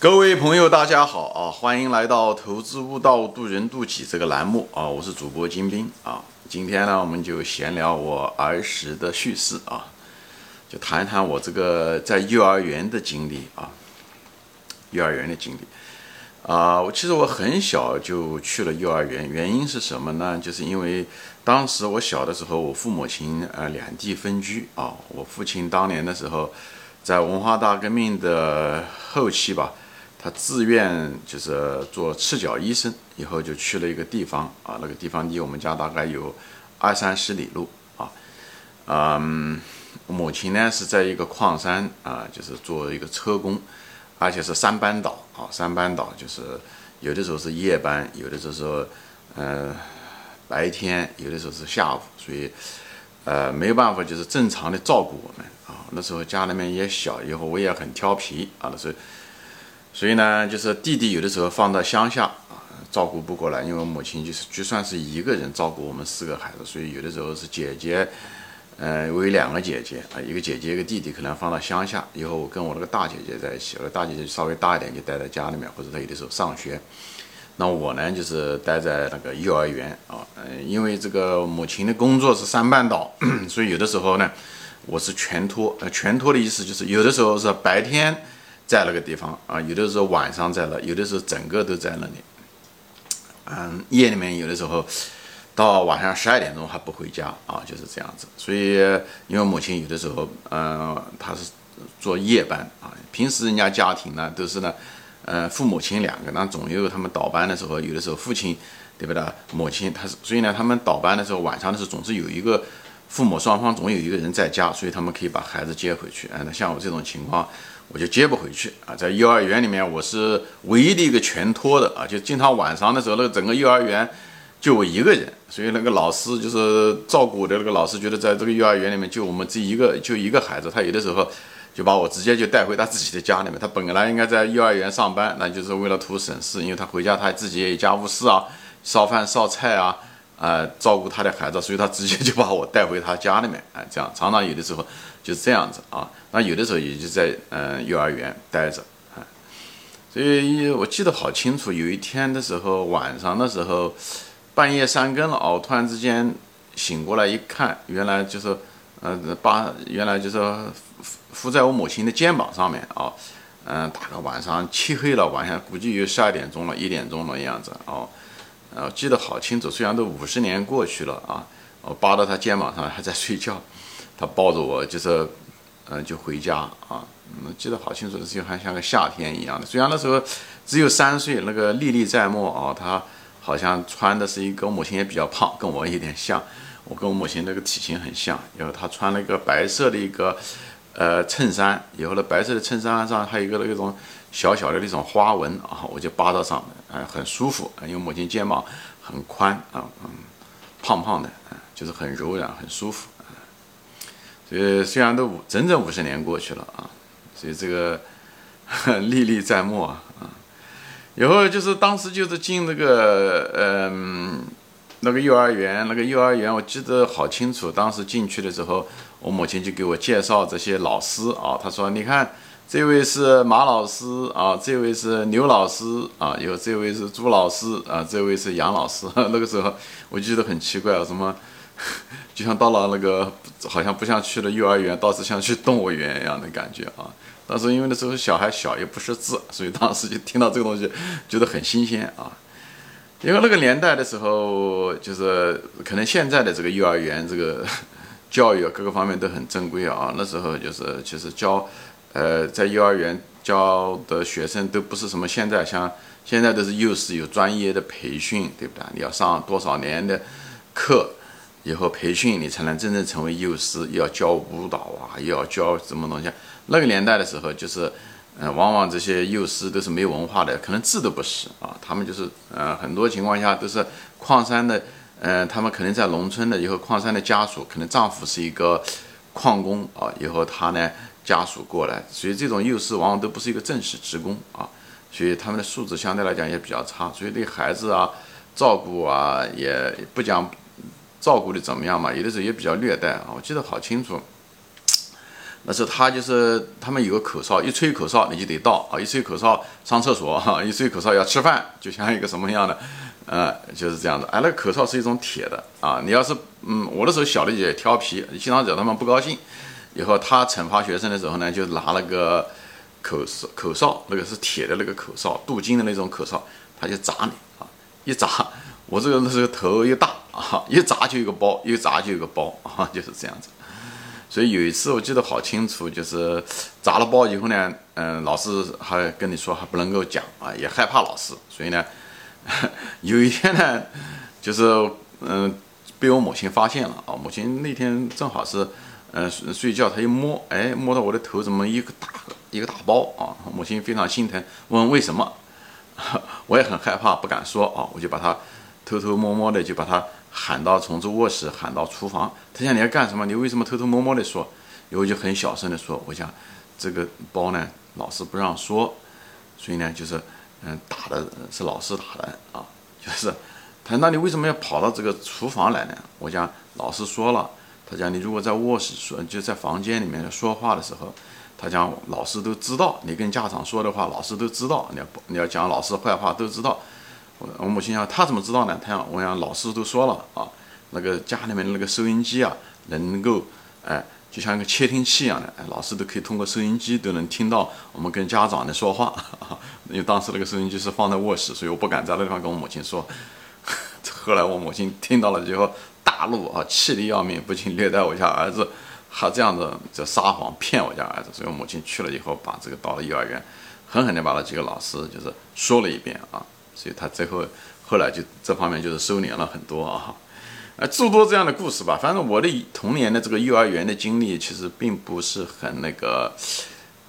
各位朋友，大家好啊！欢迎来到《投资悟道，渡人渡己》这个栏目啊！我是主播金兵啊。今天呢，我们就闲聊我儿时的趣事啊，就谈一谈我这个在幼儿园的经历啊。幼儿园的经历啊，我其实我很小就去了幼儿园，原因是什么呢？就是因为当时我小的时候，我父母亲呃两地分居啊。我父亲当年的时候，在文化大革命的后期吧。他自愿就是做赤脚医生，以后就去了一个地方啊，那个地方离我们家大概有二三十里路啊。嗯，母亲呢是在一个矿山啊，就是做一个车工，而且是三班倒啊，三班倒就是有的时候是夜班，有的时候呃白天，有的时候是下午，所以呃没有办法就是正常的照顾我们啊。那时候家里面也小，以后我也很调皮啊，那时候。所以呢，就是弟弟有的时候放到乡下啊，照顾不过来，因为我母亲就是就算是一个人照顾我们四个孩子，所以有的时候是姐姐，呃，我有两个姐姐啊，一个姐姐一个弟弟，可能放到乡下，以后我跟我那个大姐姐在一起，我大姐姐稍微大一点就待在家里面，或者她有的时候上学，那我呢就是待在那个幼儿园啊，嗯，因为这个母亲的工作是三班倒，所以有的时候呢，我是全托，呃，全托的意思就是有的时候是白天。在那个地方啊，有的时候晚上在那，有的时候整个都在那里。嗯，夜里面有的时候到晚上十二点钟还不回家啊，就是这样子。所以，因为母亲有的时候，嗯，她是做夜班啊。平时人家家庭呢都是呢，呃，父母亲两个，那总有他们倒班的时候，有的时候父亲对不对？母亲他是，所以呢，他们倒班的时候，晚上的时候总是有一个父母双方总有一个人在家，所以他们可以把孩子接回去。嗯，那像我这种情况。我就接不回去啊，在幼儿园里面，我是唯一的一个全托的啊，就经常晚上的时候，那个整个幼儿园就我一个人，所以那个老师就是照顾我的那个老师，觉得在这个幼儿园里面就我们这一个就一个孩子，他有的时候就把我直接就带回他自己的家里面。他本来应该在幼儿园上班，那就是为了图省事，因为他回家他自己也有家务事啊，烧饭烧菜啊。啊，照顾他的孩子，所以他直接就把我带回他家里面，哎，这样常常有的时候就是这样子啊。那有的时候也就在嗯幼儿园待着，啊，所以我记得好清楚，有一天的时候晚上的时候，半夜三更了哦，突然之间醒过来一看，原来就是呃把原来就是伏伏在我母亲的肩膀上面啊，嗯，大概晚上漆黑了，晚上估计有十二点钟了，一点钟的样子哦。呃，记得好清楚，虽然都五十年过去了啊，我扒到他肩膀上还在睡觉，他抱着我就是，嗯，就回家啊，嗯，记得好清楚，就还像个夏天一样的。虽然那时候只有三岁，那个历历在目啊，他好像穿的是一个母亲也比较胖，跟我有点像，我跟我母亲那个体型很像。然后他穿了一个白色的一个呃衬衫，以后呢白色的衬衫上还有一个那种。小小的那种花纹啊，我就扒到上面，啊，很舒服，因为母亲肩膀很宽啊，嗯，胖胖的，啊，就是很柔软，很舒服，啊，所以虽然都五整整五十年过去了啊，所以这个 历历在目啊，啊，以后就是当时就是进那个嗯那个幼儿园，那个幼儿园我记得好清楚，当时进去的时候，我母亲就给我介绍这些老师啊，她说你看。这位是马老师啊，这位是刘老师啊，有这位是朱老师啊，这位是杨老师。那个时候我觉得很奇怪啊，什么就像到了那个，好像不像去了幼儿园，倒是像去动物园一样的感觉啊。当时因为那时候小孩小，也不识字，所以当时就听到这个东西，觉得很新鲜啊。因为那个年代的时候，就是可能现在的这个幼儿园这个 教育各个方面都很正规啊。那时候就是其实教。呃，在幼儿园教的学生都不是什么现在像现在都是幼师有专业的培训，对不对？你要上多少年的课以后培训，你才能真正成为幼师。要教舞蹈啊，又要教什么东西？那个年代的时候，就是，嗯，往往这些幼师都是没有文化的，可能字都不识啊。他们就是，呃，很多情况下都是矿山的，呃，他们可能在农村的，以后矿山的家属可能丈夫是一个矿工啊，以后他呢。家属过来，所以这种幼师往往都不是一个正式职工啊，所以他们的素质相对来讲也比较差，所以对孩子啊照顾啊也不讲照顾的怎么样嘛，有的时候也比较虐待啊。我记得好清楚，那时候他就是他们有个口哨，一吹口哨你就得到啊，一吹口哨上厕所哈，一吹口哨要吃饭，就像一个什么样的，呃，就是这样子。哎，那个口哨是一种铁的啊，你要是嗯，我那时候小的也调皮，经常惹他们不高兴，以后他惩罚学生的时候呢，就拿了个口哨，口哨那个是铁的那个口哨，镀金的那种口哨，他就砸你啊，一砸，我这个那时候头又大啊，一砸就有个包，一砸就有个包啊，就是这样子。所以有一次我记得好清楚，就是砸了包以后呢，嗯，老师还跟你说还不能够讲啊，也害怕老师，所以呢，有一天呢，就是嗯被我母亲发现了啊，母亲那天正好是嗯睡觉，她一摸，哎，摸到我的头怎么一个大一个大包啊，母亲非常心疼，问为什么，我也很害怕，不敢说啊，我就把她偷偷摸摸的就把她。喊到从这卧室喊到厨房，他想你要干什么？你为什么偷偷摸摸的说？然后就很小声的说，我想这个包呢，老师不让说，所以呢，就是嗯，打的是老师打的啊，就是他那你为什么要跑到这个厨房来呢？我讲老师说了，他讲你如果在卧室说，就在房间里面说话的时候，他讲老师都知道，你跟家长说的话，老师都知道，你要你要讲老师坏话都知道。我母亲想，他怎么知道呢？他想，我想老师都说了啊，那个家里面的那个收音机啊，能够，哎，就像一个窃听器一样的，哎，老师都可以通过收音机都能听到我们跟家长的说话。因为当时那个收音机是放在卧室，所以我不敢在那地方跟我母亲说。后来我母亲听到了之后大怒啊，气得要命，不仅虐待我家儿子，还这样子就撒谎骗我家儿子。所以我母亲去了以后，把这个到了幼儿园，狠狠地把那几个老师就是说了一遍啊。所以他最后后来就这方面就是收敛了很多啊，呃诸多这样的故事吧。反正我的童年的这个幼儿园的经历其实并不是很那个，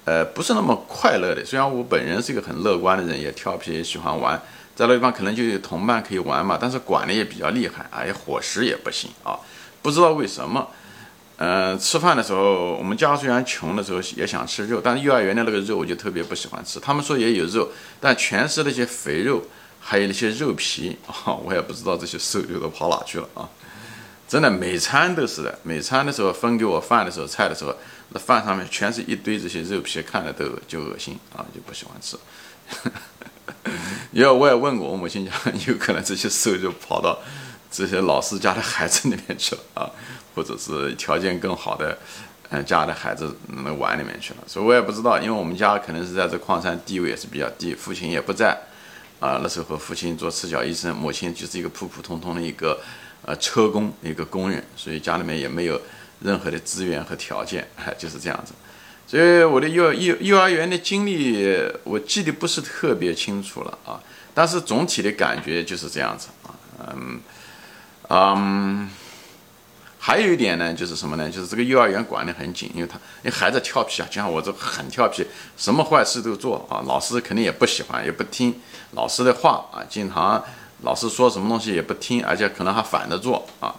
呃不是那么快乐的。虽然我本人是一个很乐观的人，也调皮，也喜欢玩，在那地方可能就有同伴可以玩嘛，但是管的也比较厉害，哎伙食也不行啊，不知道为什么。嗯，吃饭的时候，我们家虽然穷的时候也想吃肉，但是幼儿园的那个肉我就特别不喜欢吃。他们说也有肉，但全是那些肥肉，还有那些肉皮 啊，我也不知道这些瘦肉都跑哪去了啊！真的，每餐都是的，每餐的时候分给我饭的时候，菜的时候，那饭上面全是一堆这些肉皮，看着都就恶心啊，就不喜欢吃。因为我也问过我母亲讲，有可能这些瘦肉跑到这些老师家的孩子里面去了啊。或者是条件更好的，嗯，家的孩子那碗里面去了，所以我也不知道，因为我们家可能是在这矿山地位也是比较低，父亲也不在，啊，那时候父亲做赤脚医生，母亲就是一个普普通通的一个呃车工一个工人，所以家里面也没有任何的资源和条件，哎，就是这样子，所以我的幼幼幼儿园的经历我记得不是特别清楚了啊，但是总体的感觉就是这样子啊，嗯，嗯。还有一点呢，就是什么呢？就是这个幼儿园管得很紧，因为他，因为孩子调皮啊，就像我这很调皮，什么坏事都做啊。老师肯定也不喜欢，也不听老师的话啊。经常老师说什么东西也不听，而且可能还反着做啊。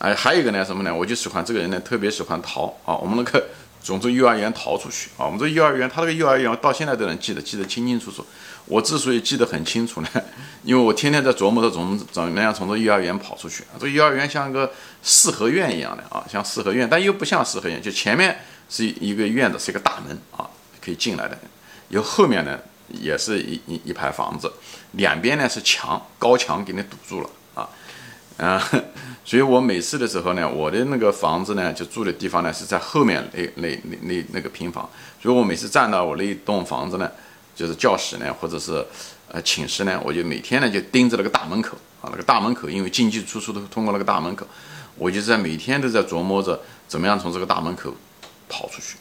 哎，还有一个呢，什么呢？我就喜欢这个人呢，特别喜欢逃啊。我们那个从这幼儿园逃出去啊。我们这幼儿园，他那个幼儿园到现在都能记得，记得清清楚楚。我之所以记得很清楚呢，因为我天天在琢磨着怎么怎么样从这幼儿园跑出去。这幼儿园像个四合院一样的啊，像四合院，但又不像四合院，就前面是一个院子，是一个大门啊，可以进来的。有后面呢，也是一一一排房子，两边呢是墙，高墙给你堵住了啊，啊，所以我每次的时候呢，我的那个房子呢，就住的地方呢是在后面那那那那那个平房，所以我每次站到我那一栋房子呢。就是教室呢，或者是呃寝室呢，我就每天呢就盯着那个大门口啊，那个大门口，因为进进出出都通过那个大门口，我就在每天都在琢磨着怎么样从这个大门口跑出去，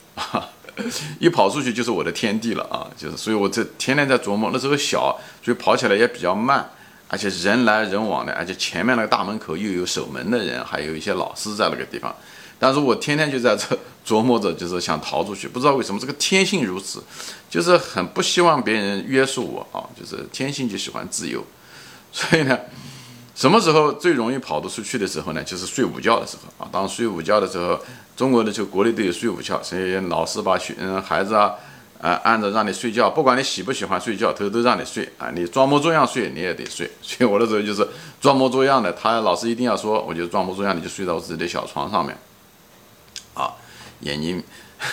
一跑出去就是我的天地了啊！就是，所以我这天天在琢磨。那时候小，所以跑起来也比较慢，而且人来人往的，而且前面那个大门口又有守门的人，还有一些老师在那个地方。但是我天天就在这琢磨着，就是想逃出去，不知道为什么这个天性如此，就是很不希望别人约束我啊，就是天性就喜欢自由，所以呢，什么时候最容易跑得出去的时候呢？就是睡午觉的时候啊。当睡午觉的时候，中国的就国内都有睡午觉，所以老师把学嗯孩子啊，啊按着让你睡觉，不管你喜不喜欢睡觉，偷偷让你睡啊，你装模作样睡你也得睡。所以我那时候就是装模作样的，他老师一定要说，我就装模作样，你就睡到我自己的小床上面。啊，眼睛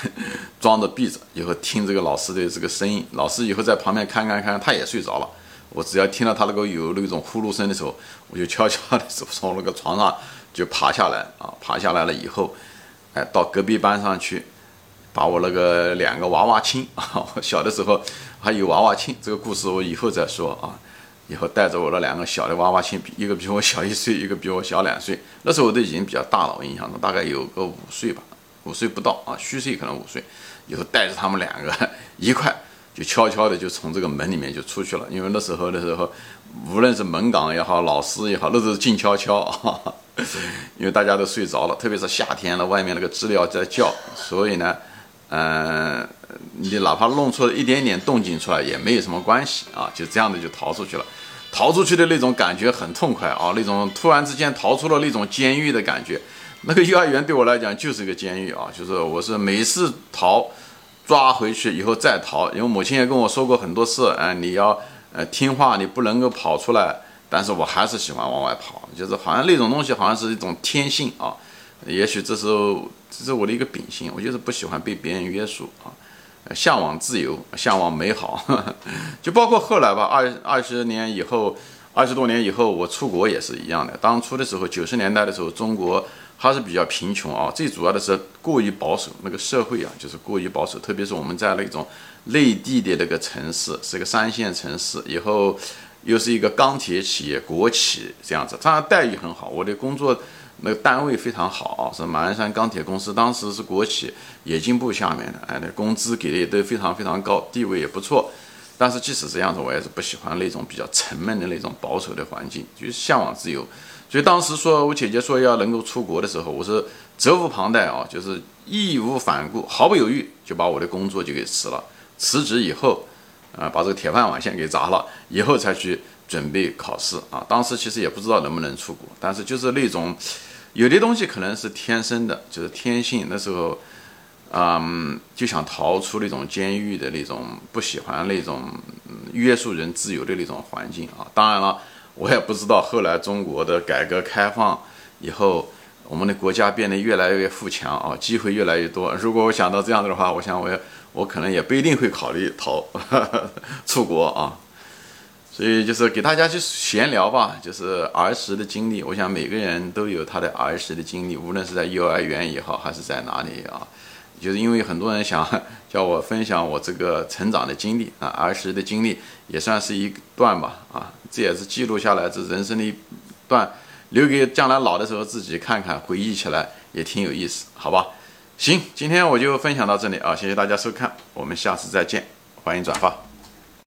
装着闭着，以后听这个老师的这个声音。老师以后在旁边看看看，他也睡着了。我只要听到他那个有那种呼噜声的时候，我就悄悄的从那个床上就爬下来啊，爬下来了以后，哎，到隔壁班上去，把我那个两个娃娃亲啊，小的时候还有娃娃亲，这个故事我以后再说啊。以后带着我那两个小的娃娃亲，一个比我小一岁，一个比我小两岁。那时候我都已经比较大了，我印象中大概有个五岁吧，五岁不到啊，虚岁可能五岁。以后带着他们两个一块。就悄悄的就从这个门里面就出去了，因为那时候的时候，无论是门岗也好，老师也好，那都是静悄悄，因为大家都睡着了，特别是夏天了，外面那个知了在叫，所以呢，嗯，你哪怕弄出一点点动静出来也没有什么关系啊，就这样的就逃出去了，逃出去的那种感觉很痛快啊，那种突然之间逃出了那种监狱的感觉，那个幼儿园对我来讲就是一个监狱啊，就是我是每次逃。抓回去以后再逃，因为母亲也跟我说过很多次，哎，你要呃听话，你不能够跑出来。但是我还是喜欢往外跑，就是好像那种东西好像是一种天性啊。也许这是这是我的一个秉性，我就是不喜欢被别人约束啊，向往自由，向往美好。就包括后来吧，二二十年以后，二十多年以后，我出国也是一样的。当初的时候，九十年代的时候，中国。还是比较贫穷啊，最主要的是过于保守，那个社会啊，就是过于保守。特别是我们在那种内地的那个城市，是个三线城市，以后又是一个钢铁企业、国企这样子，当然待遇很好。我的工作那个单位非常好，是马鞍山钢铁公司，当时是国企冶金部下面的，哎，那工资给的也都非常非常高，地位也不错。但是即使这样子，我也是不喜欢那种比较沉闷的那种保守的环境，就是向往自由。所以当时说我姐姐说要能够出国的时候，我是责无旁贷啊，就是义无反顾、毫不犹豫就把我的工作就给辞了。辞职以后，啊，把这个铁饭碗先给砸了，以后才去准备考试啊。当时其实也不知道能不能出国，但是就是那种有的东西可能是天生的，就是天性。那时候，嗯，就想逃出那种监狱的那种，不喜欢那种约束人自由的那种环境啊。当然了。我也不知道后来中国的改革开放以后，我们的国家变得越来越富强啊，机会越来越多。如果我想到这样子的话，我想我也我可能也不一定会考虑逃 出国啊。所以就是给大家去闲聊吧，就是儿时的经历。我想每个人都有他的儿时的经历，无论是在幼儿园也好，还是在哪里啊。就是因为很多人想叫我分享我这个成长的经历啊，儿时的经历也算是一段吧啊，这也是记录下来这人生的一段，留给将来老的时候自己看看，回忆起来也挺有意思，好吧？行，今天我就分享到这里啊，谢谢大家收看，我们下次再见，欢迎转发。